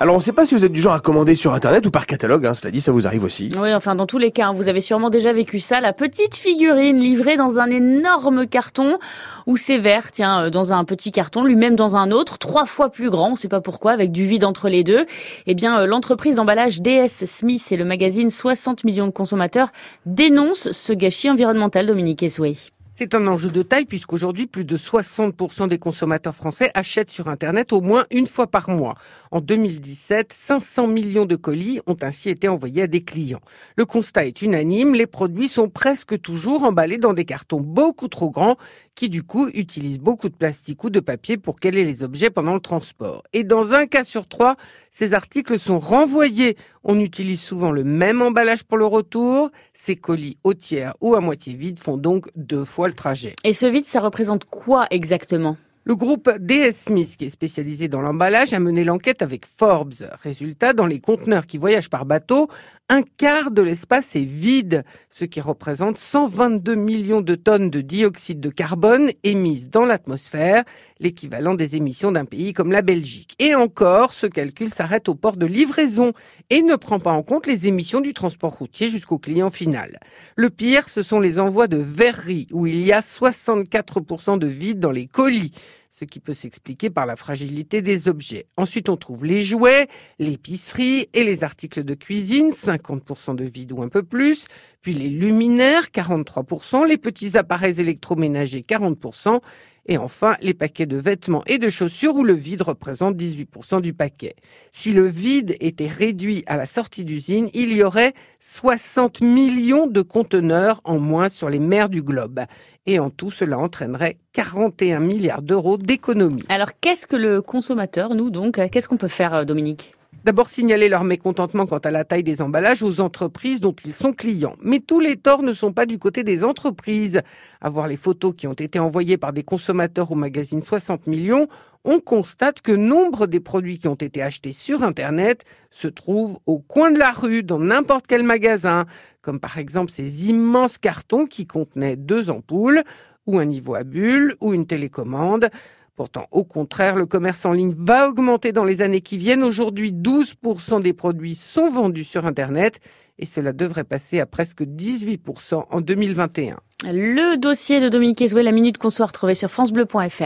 Alors on ne sait pas si vous êtes du genre à commander sur internet ou par catalogue, hein, cela dit, ça vous arrive aussi. Oui, enfin dans tous les cas, hein, vous avez sûrement déjà vécu ça, la petite figurine livrée dans un énorme carton ou c'est vert, tiens, euh, dans un petit carton, lui-même dans un autre, trois fois plus grand, on ne sait pas pourquoi, avec du vide entre les deux. Eh bien, euh, l'entreprise d'emballage DS Smith et le magazine 60 millions de consommateurs dénoncent ce gâchis environnemental, Dominique Esway. C'est un enjeu de taille puisqu'aujourd'hui, plus de 60% des consommateurs français achètent sur Internet au moins une fois par mois. En 2017, 500 millions de colis ont ainsi été envoyés à des clients. Le constat est unanime, les produits sont presque toujours emballés dans des cartons beaucoup trop grands qui du coup utilisent beaucoup de plastique ou de papier pour caler les objets pendant le transport. Et dans un cas sur trois, ces articles sont renvoyés. On utilise souvent le même emballage pour le retour. Ces colis au tiers ou à moitié vides font donc deux fois le trajet. Et ce vide, ça représente quoi exactement? Le groupe DS Smith, qui est spécialisé dans l'emballage, a mené l'enquête avec Forbes. Résultat, dans les conteneurs qui voyagent par bateau, un quart de l'espace est vide, ce qui représente 122 millions de tonnes de dioxyde de carbone émises dans l'atmosphère, l'équivalent des émissions d'un pays comme la Belgique. Et encore, ce calcul s'arrête au port de livraison et ne prend pas en compte les émissions du transport routier jusqu'au client final. Le pire, ce sont les envois de verreries, où il y a 64% de vide dans les colis ce qui peut s'expliquer par la fragilité des objets. Ensuite, on trouve les jouets, l'épicerie et les articles de cuisine, 50% de vide ou un peu plus, puis les luminaires, 43%, les petits appareils électroménagers, 40%, et enfin, les paquets de vêtements et de chaussures où le vide représente 18% du paquet. Si le vide était réduit à la sortie d'usine, il y aurait 60 millions de conteneurs en moins sur les mers du globe. Et en tout, cela entraînerait 41 milliards d'euros d'économie. Alors, qu'est-ce que le consommateur, nous donc, qu'est-ce qu'on peut faire, euh, Dominique? D'abord signaler leur mécontentement quant à la taille des emballages aux entreprises dont ils sont clients. Mais tous les torts ne sont pas du côté des entreprises. À voir les photos qui ont été envoyées par des consommateurs au magazine 60 millions, on constate que nombre des produits qui ont été achetés sur Internet se trouvent au coin de la rue, dans n'importe quel magasin, comme par exemple ces immenses cartons qui contenaient deux ampoules, ou un niveau à bulles, ou une télécommande. Pourtant, au contraire, le commerce en ligne va augmenter dans les années qui viennent. Aujourd'hui, 12% des produits sont vendus sur Internet et cela devrait passer à presque 18% en 2021. Le dossier de Dominique Ezoué, la minute qu'on soit retrouvé sur francebleu.fr.